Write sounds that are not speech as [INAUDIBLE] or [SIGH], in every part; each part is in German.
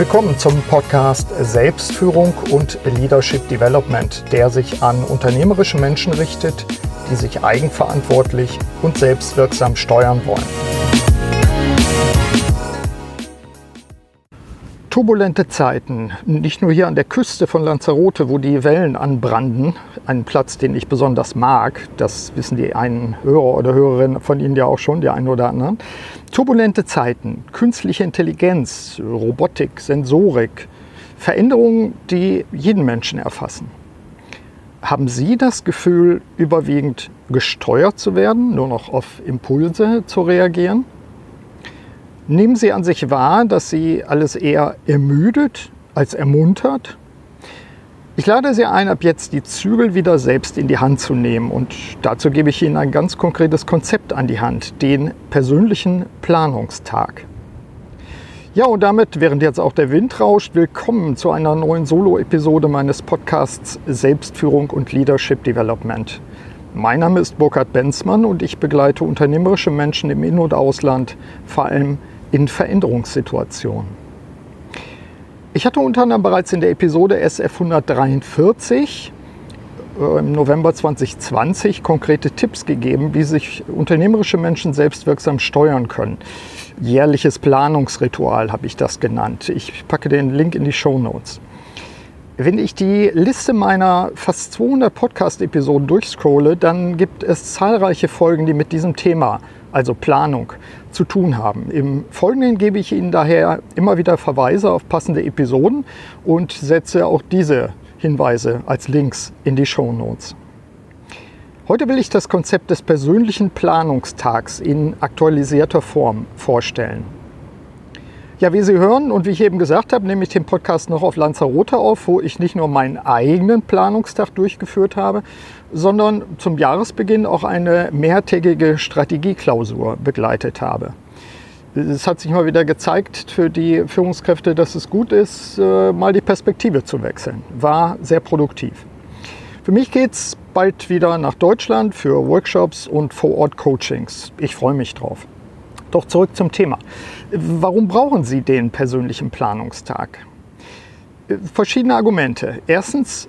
Willkommen zum Podcast Selbstführung und Leadership Development, der sich an unternehmerische Menschen richtet, die sich eigenverantwortlich und selbstwirksam steuern wollen. Turbulente Zeiten, nicht nur hier an der Küste von Lanzarote, wo die Wellen anbranden, ein Platz, den ich besonders mag, das wissen die einen Hörer oder Hörerinnen von Ihnen ja auch schon, die einen oder anderen. Turbulente Zeiten, künstliche Intelligenz, Robotik, Sensorik, Veränderungen, die jeden Menschen erfassen. Haben Sie das Gefühl, überwiegend gesteuert zu werden, nur noch auf Impulse zu reagieren? Nehmen Sie an sich wahr, dass Sie alles eher ermüdet als ermuntert? Ich lade Sie ein, ab jetzt die Zügel wieder selbst in die Hand zu nehmen und dazu gebe ich Ihnen ein ganz konkretes Konzept an die Hand, den persönlichen Planungstag. Ja, und damit, während jetzt auch der Wind rauscht, willkommen zu einer neuen Solo-Episode meines Podcasts Selbstführung und Leadership Development. Mein Name ist Burkhard Benzmann und ich begleite unternehmerische Menschen im In- und Ausland, vor allem in Veränderungssituationen. Ich hatte unter anderem bereits in der Episode SF 143 äh, im November 2020 konkrete Tipps gegeben, wie sich unternehmerische Menschen selbstwirksam steuern können. Jährliches Planungsritual habe ich das genannt. Ich packe den Link in die Show Notes. Wenn ich die Liste meiner fast 200 Podcast-Episoden durchscrolle, dann gibt es zahlreiche Folgen, die mit diesem Thema, also Planung, zu tun haben. Im Folgenden gebe ich Ihnen daher immer wieder Verweise auf passende Episoden und setze auch diese Hinweise als Links in die Show Notes. Heute will ich das Konzept des persönlichen Planungstags in aktualisierter Form vorstellen. Ja, wie Sie hören und wie ich eben gesagt habe, nehme ich den Podcast noch auf Lanzarote auf, wo ich nicht nur meinen eigenen Planungstag durchgeführt habe, sondern zum Jahresbeginn auch eine mehrtägige Strategieklausur begleitet habe. Es hat sich mal wieder gezeigt für die Führungskräfte, dass es gut ist, äh, mal die Perspektive zu wechseln. War sehr produktiv. Für mich geht es bald wieder nach Deutschland für Workshops und Vor-Ort-Coachings. Ich freue mich drauf. Doch zurück zum Thema. Warum brauchen Sie den persönlichen Planungstag? Verschiedene Argumente. Erstens,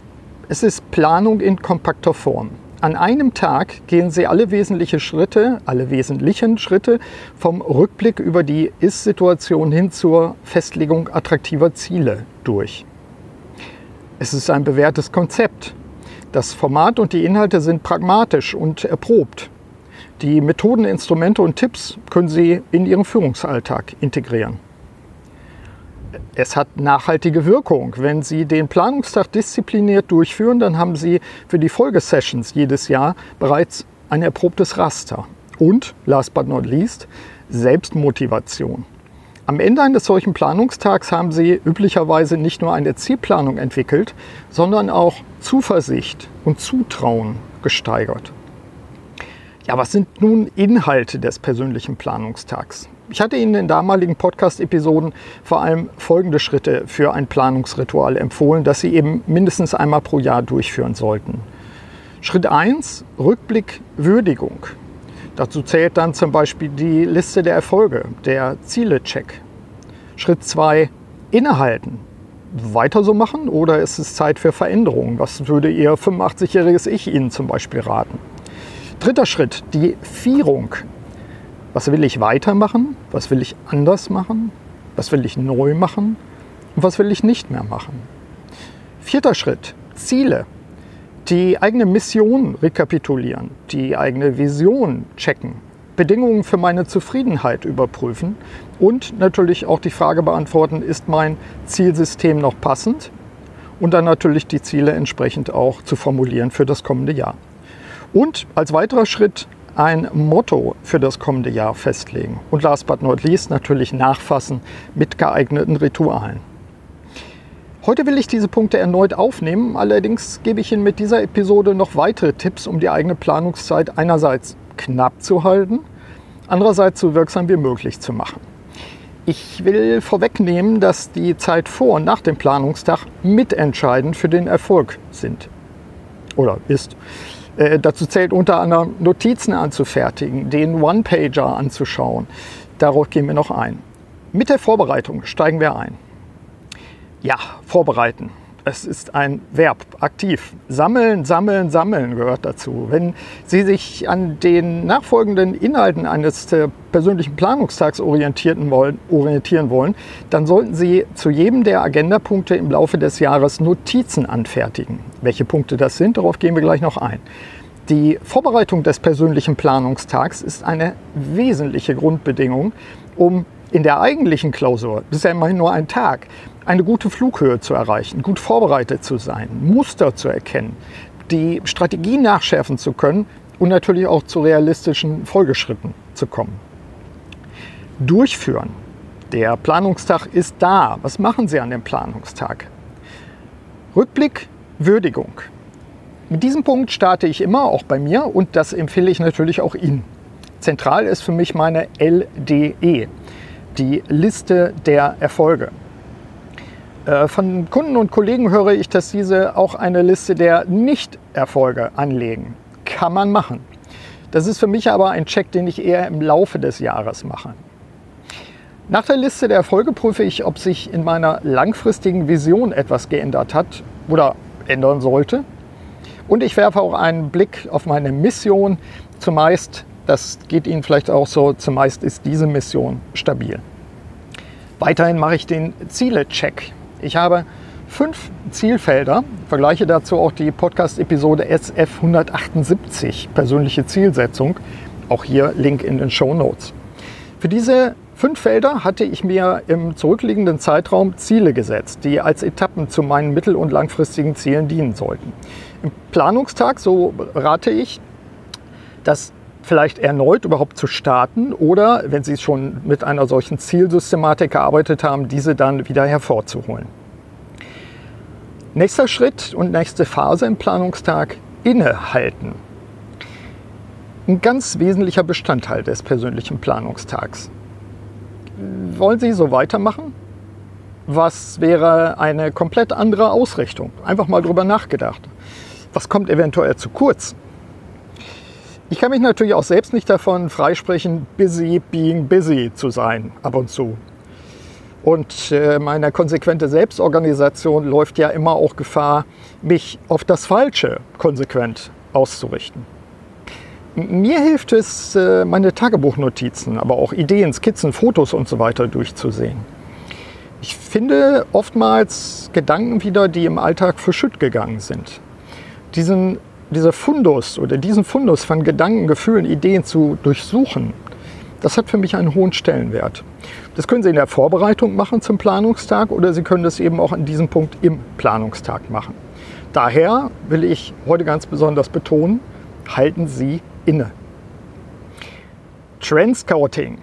es ist Planung in kompakter Form. An einem Tag gehen Sie alle wesentlichen Schritte, alle wesentlichen Schritte vom Rückblick über die Ist-Situation hin zur Festlegung attraktiver Ziele durch. Es ist ein bewährtes Konzept. Das Format und die Inhalte sind pragmatisch und erprobt. Die Methoden, Instrumente und Tipps können Sie in Ihren Führungsalltag integrieren. Es hat nachhaltige Wirkung. Wenn Sie den Planungstag diszipliniert durchführen, dann haben Sie für die Folgesessions jedes Jahr bereits ein erprobtes Raster. Und, last but not least, Selbstmotivation. Am Ende eines solchen Planungstags haben Sie üblicherweise nicht nur eine Zielplanung entwickelt, sondern auch Zuversicht und Zutrauen gesteigert. Ja, was sind nun Inhalte des persönlichen Planungstags? Ich hatte Ihnen in damaligen Podcast-Episoden vor allem folgende Schritte für ein Planungsritual empfohlen, das Sie eben mindestens einmal pro Jahr durchführen sollten. Schritt 1, Rückblick, Würdigung. Dazu zählt dann zum Beispiel die Liste der Erfolge, der Ziele-Check. Schritt 2, Innehalten. Weiter so machen oder ist es Zeit für Veränderungen? Was würde Ihr 85-jähriges Ich Ihnen zum Beispiel raten? Dritter Schritt, die Vierung. Was will ich weitermachen? Was will ich anders machen? Was will ich neu machen? Und was will ich nicht mehr machen? Vierter Schritt, Ziele. Die eigene Mission rekapitulieren, die eigene Vision checken, Bedingungen für meine Zufriedenheit überprüfen und natürlich auch die Frage beantworten, ist mein Zielsystem noch passend? Und dann natürlich die Ziele entsprechend auch zu formulieren für das kommende Jahr. Und als weiterer Schritt ein Motto für das kommende Jahr festlegen. Und last but not least natürlich nachfassen mit geeigneten Ritualen. Heute will ich diese Punkte erneut aufnehmen, allerdings gebe ich Ihnen mit dieser Episode noch weitere Tipps, um die eigene Planungszeit einerseits knapp zu halten, andererseits so wirksam wie möglich zu machen. Ich will vorwegnehmen, dass die Zeit vor und nach dem Planungstag mitentscheidend für den Erfolg sind oder ist. Äh, dazu zählt unter anderem Notizen anzufertigen, den One-Pager anzuschauen. Darauf gehen wir noch ein. Mit der Vorbereitung steigen wir ein. Ja, vorbereiten. Es ist ein Verb, aktiv. Sammeln, sammeln, sammeln gehört dazu. Wenn Sie sich an den nachfolgenden Inhalten eines äh, persönlichen Planungstags orientieren wollen, orientieren wollen, dann sollten Sie zu jedem der Agendapunkte im Laufe des Jahres Notizen anfertigen. Welche Punkte das sind, darauf gehen wir gleich noch ein. Die Vorbereitung des persönlichen Planungstags ist eine wesentliche Grundbedingung, um in der eigentlichen Klausur, das ist ja immerhin nur ein Tag, eine gute Flughöhe zu erreichen, gut vorbereitet zu sein, Muster zu erkennen, die Strategie nachschärfen zu können und natürlich auch zu realistischen Folgeschritten zu kommen. Durchführen. Der Planungstag ist da. Was machen Sie an dem Planungstag? Rückblick, Würdigung. Mit diesem Punkt starte ich immer, auch bei mir, und das empfehle ich natürlich auch Ihnen. Zentral ist für mich meine LDE, die Liste der Erfolge. Äh, von Kunden und Kollegen höre ich, dass diese auch eine Liste der Nicht-Erfolge anlegen. Kann man machen. Das ist für mich aber ein Check, den ich eher im Laufe des Jahres mache. Nach der Liste der Erfolge prüfe ich, ob sich in meiner langfristigen Vision etwas geändert hat oder ändern sollte. Und ich werfe auch einen Blick auf meine Mission. Zumeist, das geht Ihnen vielleicht auch so, zumeist ist diese Mission stabil. Weiterhin mache ich den Ziele-Check. Ich habe fünf Zielfelder, vergleiche dazu auch die Podcast-Episode SF 178, persönliche Zielsetzung. Auch hier Link in den Show Notes. Für diese fünf Felder hatte ich mir im zurückliegenden Zeitraum Ziele gesetzt, die als Etappen zu meinen mittel- und langfristigen Zielen dienen sollten. Im Planungstag, so rate ich, das vielleicht erneut überhaupt zu starten oder, wenn Sie schon mit einer solchen Zielsystematik gearbeitet haben, diese dann wieder hervorzuholen. Nächster Schritt und nächste Phase im Planungstag, innehalten. Ein ganz wesentlicher Bestandteil des persönlichen Planungstags. Wollen Sie so weitermachen? Was wäre eine komplett andere Ausrichtung? Einfach mal drüber nachgedacht. Was kommt eventuell zu kurz? Ich kann mich natürlich auch selbst nicht davon freisprechen, busy being busy zu sein, ab und zu. Und meine konsequente Selbstorganisation läuft ja immer auch Gefahr, mich auf das Falsche konsequent auszurichten. Mir hilft es, äh, meine Tagebuchnotizen, aber auch Ideen, Skizzen, Fotos und so weiter durchzusehen. Ich finde oftmals Gedanken wieder, die im Alltag verschütt gegangen sind. Diesen dieser Fundus oder diesen Fundus von Gedanken, Gefühlen, Ideen zu durchsuchen, das hat für mich einen hohen Stellenwert. Das können Sie in der Vorbereitung machen zum Planungstag oder Sie können das eben auch an diesem Punkt im Planungstag machen. Daher will ich heute ganz besonders betonen, halten Sie inne. Trendscouting.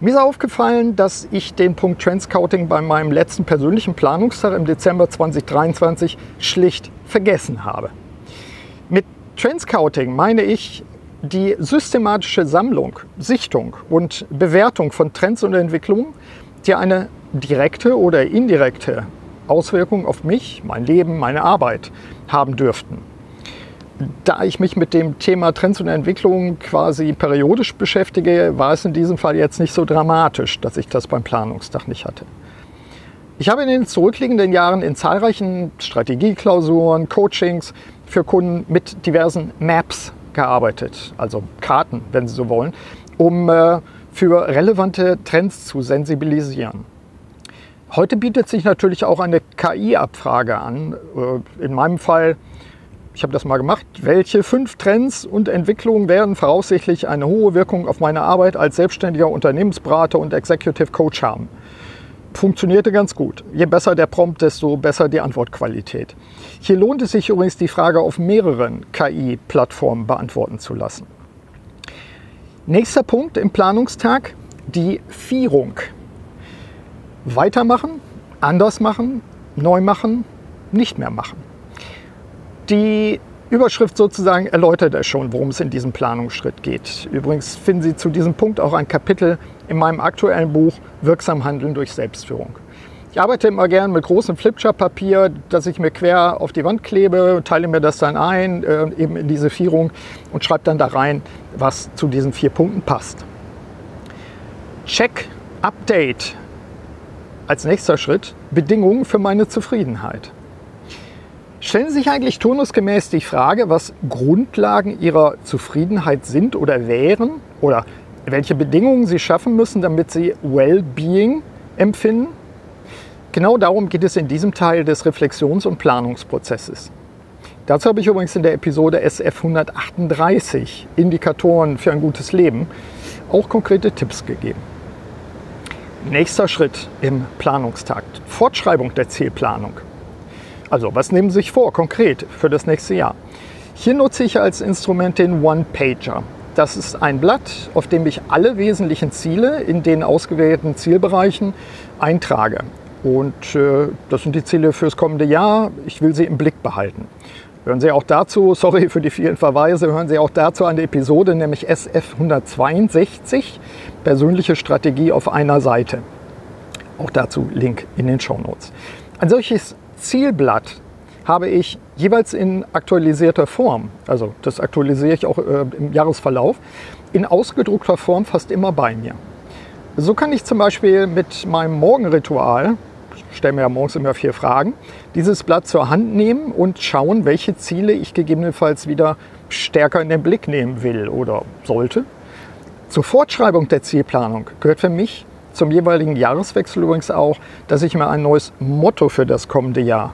Mir ist aufgefallen, dass ich den Punkt Trendscouting bei meinem letzten persönlichen Planungstag im Dezember 2023 schlicht vergessen habe. Mit Trendscouting meine ich die systematische Sammlung, Sichtung und Bewertung von Trends und Entwicklungen, die eine direkte oder indirekte Auswirkung auf mich, mein Leben, meine Arbeit haben dürften. Da ich mich mit dem Thema Trends und Entwicklungen quasi periodisch beschäftige, war es in diesem Fall jetzt nicht so dramatisch, dass ich das beim Planungstag nicht hatte. Ich habe in den zurückliegenden Jahren in zahlreichen Strategieklausuren, Coachings für Kunden mit diversen Maps gearbeitet, also Karten, wenn Sie so wollen, um äh, für relevante Trends zu sensibilisieren. Heute bietet sich natürlich auch eine KI-Abfrage an. Äh, in meinem Fall, ich habe das mal gemacht, welche fünf Trends und Entwicklungen werden voraussichtlich eine hohe Wirkung auf meine Arbeit als selbstständiger Unternehmensberater und Executive Coach haben? Funktionierte ganz gut. Je besser der Prompt, desto besser die Antwortqualität. Hier lohnt es sich übrigens, die Frage auf mehreren KI-Plattformen beantworten zu lassen. Nächster Punkt im Planungstag, die Vierung. Weitermachen, anders machen, neu machen, nicht mehr machen. Die Überschrift sozusagen erläutert es schon, worum es in diesem Planungsschritt geht. Übrigens finden Sie zu diesem Punkt auch ein Kapitel in meinem aktuellen Buch Wirksam Handeln durch Selbstführung. Ich arbeite immer gern mit großem Flipchart-Papier, das ich mir quer auf die Wand klebe, teile mir das dann ein, äh, eben in diese Vierung und schreibe dann da rein, was zu diesen vier Punkten passt. Check, Update. als nächster Schritt Bedingungen für meine Zufriedenheit. Stellen Sie sich eigentlich turnusgemäß die Frage, was Grundlagen Ihrer Zufriedenheit sind oder wären oder welche Bedingungen Sie schaffen müssen, damit Sie Well-Being empfinden? Genau darum geht es in diesem Teil des Reflexions- und Planungsprozesses. Dazu habe ich übrigens in der Episode SF 138 Indikatoren für ein gutes Leben auch konkrete Tipps gegeben. Nächster Schritt im Planungstakt. Fortschreibung der Zielplanung. Also, was nehmen Sie sich vor konkret für das nächste Jahr? Hier nutze ich als Instrument den One-Pager. Das ist ein Blatt, auf dem ich alle wesentlichen Ziele in den ausgewählten Zielbereichen eintrage. Und äh, das sind die Ziele fürs kommende Jahr. Ich will sie im Blick behalten. Hören Sie auch dazu, [LAUGHS] sorry für die vielen Verweise, hören Sie auch dazu eine Episode, nämlich SF 162, persönliche Strategie auf einer Seite. Auch dazu Link in den Show Notes. Ein solches Zielblatt habe ich jeweils in aktualisierter Form, also das aktualisiere ich auch äh, im Jahresverlauf, in ausgedruckter Form fast immer bei mir. So kann ich zum Beispiel mit meinem Morgenritual, ich stelle mir ja morgens immer vier Fragen, dieses Blatt zur Hand nehmen und schauen, welche Ziele ich gegebenenfalls wieder stärker in den Blick nehmen will oder sollte. Zur Fortschreibung der Zielplanung gehört für mich zum jeweiligen Jahreswechsel übrigens auch, dass ich mir ein neues Motto für das kommende Jahr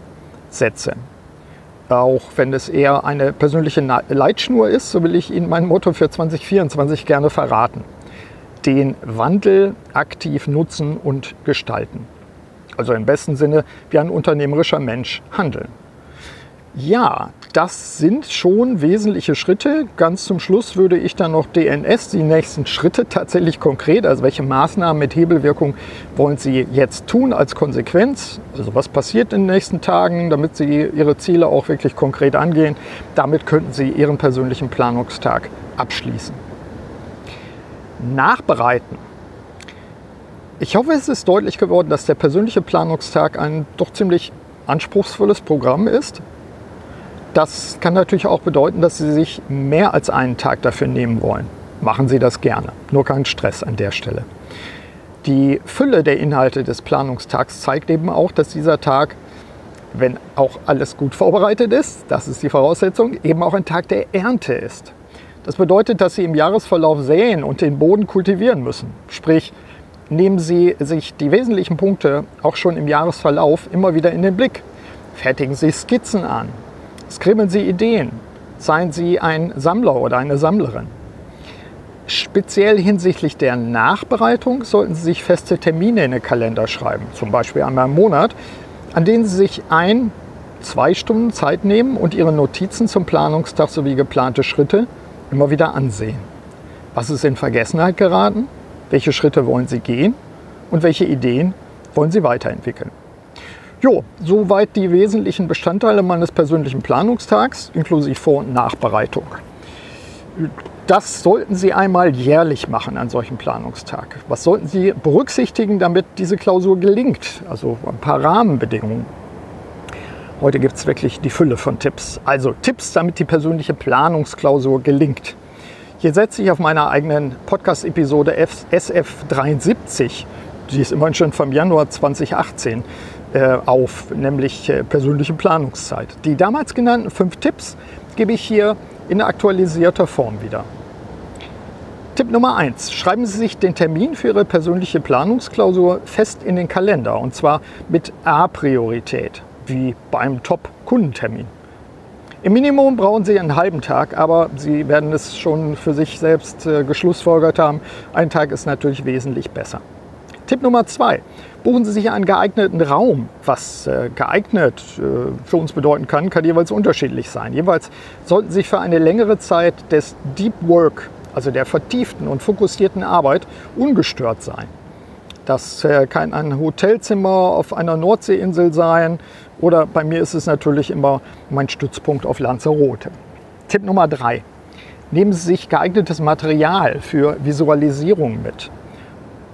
setze. Auch wenn es eher eine persönliche Leitschnur ist, so will ich Ihnen mein Motto für 2024 gerne verraten den Wandel aktiv nutzen und gestalten. Also im besten Sinne wie ein unternehmerischer Mensch handeln. Ja, das sind schon wesentliche Schritte. Ganz zum Schluss würde ich dann noch DNS, die nächsten Schritte tatsächlich konkret, also welche Maßnahmen mit Hebelwirkung wollen Sie jetzt tun als Konsequenz? Also was passiert in den nächsten Tagen, damit Sie Ihre Ziele auch wirklich konkret angehen? Damit könnten Sie Ihren persönlichen Planungstag abschließen nachbereiten. Ich hoffe, es ist deutlich geworden, dass der persönliche Planungstag ein doch ziemlich anspruchsvolles Programm ist. Das kann natürlich auch bedeuten, dass Sie sich mehr als einen Tag dafür nehmen wollen. Machen Sie das gerne, nur keinen Stress an der Stelle. Die Fülle der Inhalte des Planungstags zeigt eben auch, dass dieser Tag, wenn auch alles gut vorbereitet ist, das ist die Voraussetzung, eben auch ein Tag der Ernte ist. Das bedeutet, dass Sie im Jahresverlauf säen und den Boden kultivieren müssen. Sprich, nehmen Sie sich die wesentlichen Punkte auch schon im Jahresverlauf immer wieder in den Blick. Fertigen Sie Skizzen an. Skribbeln Sie Ideen. Seien Sie ein Sammler oder eine Sammlerin. Speziell hinsichtlich der Nachbereitung sollten Sie sich feste Termine in den Kalender schreiben, zum Beispiel einmal im Monat, an denen Sie sich ein, zwei Stunden Zeit nehmen und Ihre Notizen zum Planungstag sowie geplante Schritte immer wieder ansehen. Was ist in Vergessenheit geraten? Welche Schritte wollen Sie gehen? Und welche Ideen wollen Sie weiterentwickeln? Jo, soweit die wesentlichen Bestandteile meines persönlichen Planungstags, inklusive Vor- und Nachbereitung. Das sollten Sie einmal jährlich machen an solchem Planungstag. Was sollten Sie berücksichtigen, damit diese Klausur gelingt? Also ein paar Rahmenbedingungen. Heute gibt es wirklich die Fülle von Tipps. Also Tipps, damit die persönliche Planungsklausur gelingt. Hier setze ich auf meiner eigenen Podcast-Episode SF73, die ist immerhin schon vom Januar 2018, äh, auf, nämlich äh, persönliche Planungszeit. Die damals genannten fünf Tipps gebe ich hier in aktualisierter Form wieder. Tipp Nummer eins: Schreiben Sie sich den Termin für Ihre persönliche Planungsklausur fest in den Kalender und zwar mit A-Priorität wie beim Top-Kundentermin. Im Minimum brauchen Sie einen halben Tag, aber Sie werden es schon für sich selbst äh, geschlussfolgert haben. Ein Tag ist natürlich wesentlich besser. Tipp Nummer zwei. Buchen Sie sich einen geeigneten Raum. Was äh, geeignet äh, für uns bedeuten kann, kann jeweils unterschiedlich sein. Jeweils sollten Sie für eine längere Zeit des Deep Work, also der vertieften und fokussierten Arbeit, ungestört sein. Das kann ein Hotelzimmer auf einer Nordseeinsel sein oder bei mir ist es natürlich immer mein Stützpunkt auf Lanzarote. Tipp Nummer drei. Nehmen Sie sich geeignetes Material für Visualisierung mit.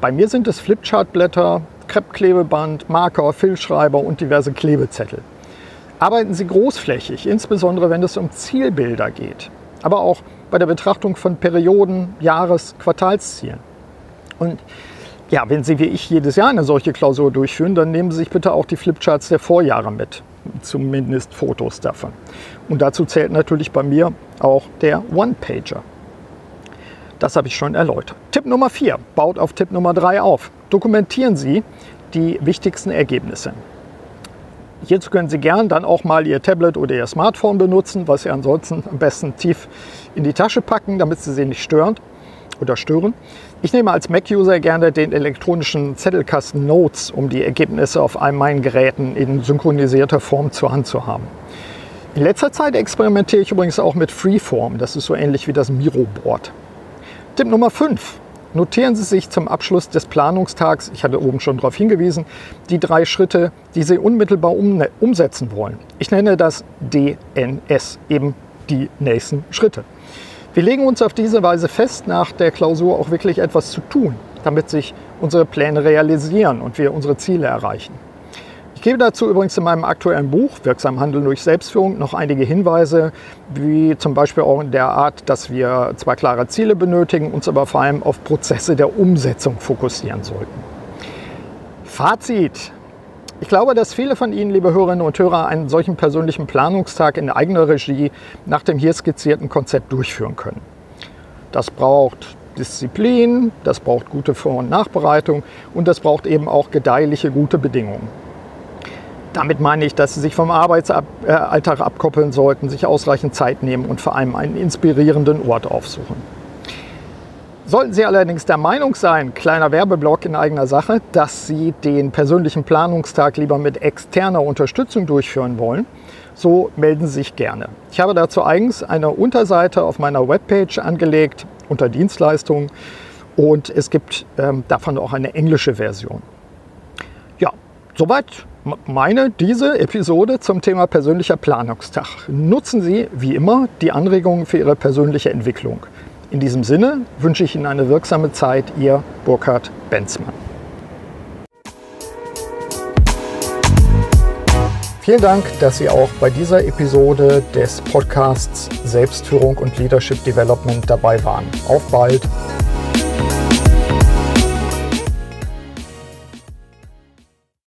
Bei mir sind es Flipchartblätter, Kreppklebeband, Marker, Filzschreiber und diverse Klebezettel. Arbeiten Sie großflächig, insbesondere wenn es um Zielbilder geht, aber auch bei der Betrachtung von Perioden, Jahres-, Quartalszielen. Und Ja, wenn Sie wie ich jedes Jahr eine solche Klausur durchführen, dann nehmen Sie sich bitte auch die Flipcharts der Vorjahre mit, zumindest Fotos davon. Und dazu zählt natürlich bei mir auch der One-Pager. Das habe ich schon erläutert. Tipp Nummer 4. Baut auf Tipp Nummer 3 auf. Dokumentieren Sie die wichtigsten Ergebnisse. Hierzu können Sie gern dann auch mal Ihr Tablet oder Ihr Smartphone benutzen, was Sie ansonsten am besten tief in die Tasche packen, damit Sie sie nicht stören oder stören. Ich nehme als Mac-User gerne den elektronischen Zettelkasten Notes, um die Ergebnisse auf all meinen Geräten in synchronisierter Form zur Hand zu haben. In letzter Zeit experimentiere ich übrigens auch mit Freeform. Das ist so ähnlich wie das Miro-Board. Tipp Nummer 5. Notieren Sie sich zum Abschluss des Planungstags, ich hatte oben schon darauf hingewiesen, die drei Schritte, die Sie unmittelbar umsetzen wollen. Ich nenne das DNS, eben die nächsten Schritte. Wir legen uns auf diese Weise fest, nach der Klausur auch wirklich etwas zu tun, damit sich unsere Pläne realisieren und wir unsere Ziele erreichen. Ich gebe dazu übrigens in meinem aktuellen Buch Wirksam Handeln durch Selbstführung noch einige Hinweise, wie zum Beispiel auch in der Art, dass wir zwar klare Ziele benötigen, uns aber vor allem auf Prozesse der Umsetzung fokussieren sollten. Fazit. Ich glaube, dass viele von Ihnen, liebe Hörerinnen und Hörer, einen solchen persönlichen Planungstag in eigener Regie nach dem hier skizzierten Konzept durchführen können. Das braucht Disziplin, das braucht gute Vor- und Nachbereitung und das braucht eben auch gedeihliche gute Bedingungen. Damit meine ich, dass Sie sich vom Arbeitsalltag abkoppeln sollten, sich ausreichend Zeit nehmen und vor allem einen inspirierenden Ort aufsuchen. Sollten Sie allerdings der Meinung sein, kleiner Werbeblock in eigener Sache, dass Sie den persönlichen Planungstag lieber mit externer Unterstützung durchführen wollen, so melden Sie sich gerne. Ich habe dazu eigens eine Unterseite auf meiner Webpage angelegt unter Dienstleistungen und es gibt ähm, davon auch eine englische Version. Ja, soweit meine diese Episode zum Thema persönlicher Planungstag. Nutzen Sie wie immer die Anregungen für Ihre persönliche Entwicklung. In diesem Sinne wünsche ich Ihnen eine wirksame Zeit, Ihr Burkhard Benzmann. Vielen Dank, dass Sie auch bei dieser Episode des Podcasts Selbstführung und Leadership Development dabei waren. Auf bald!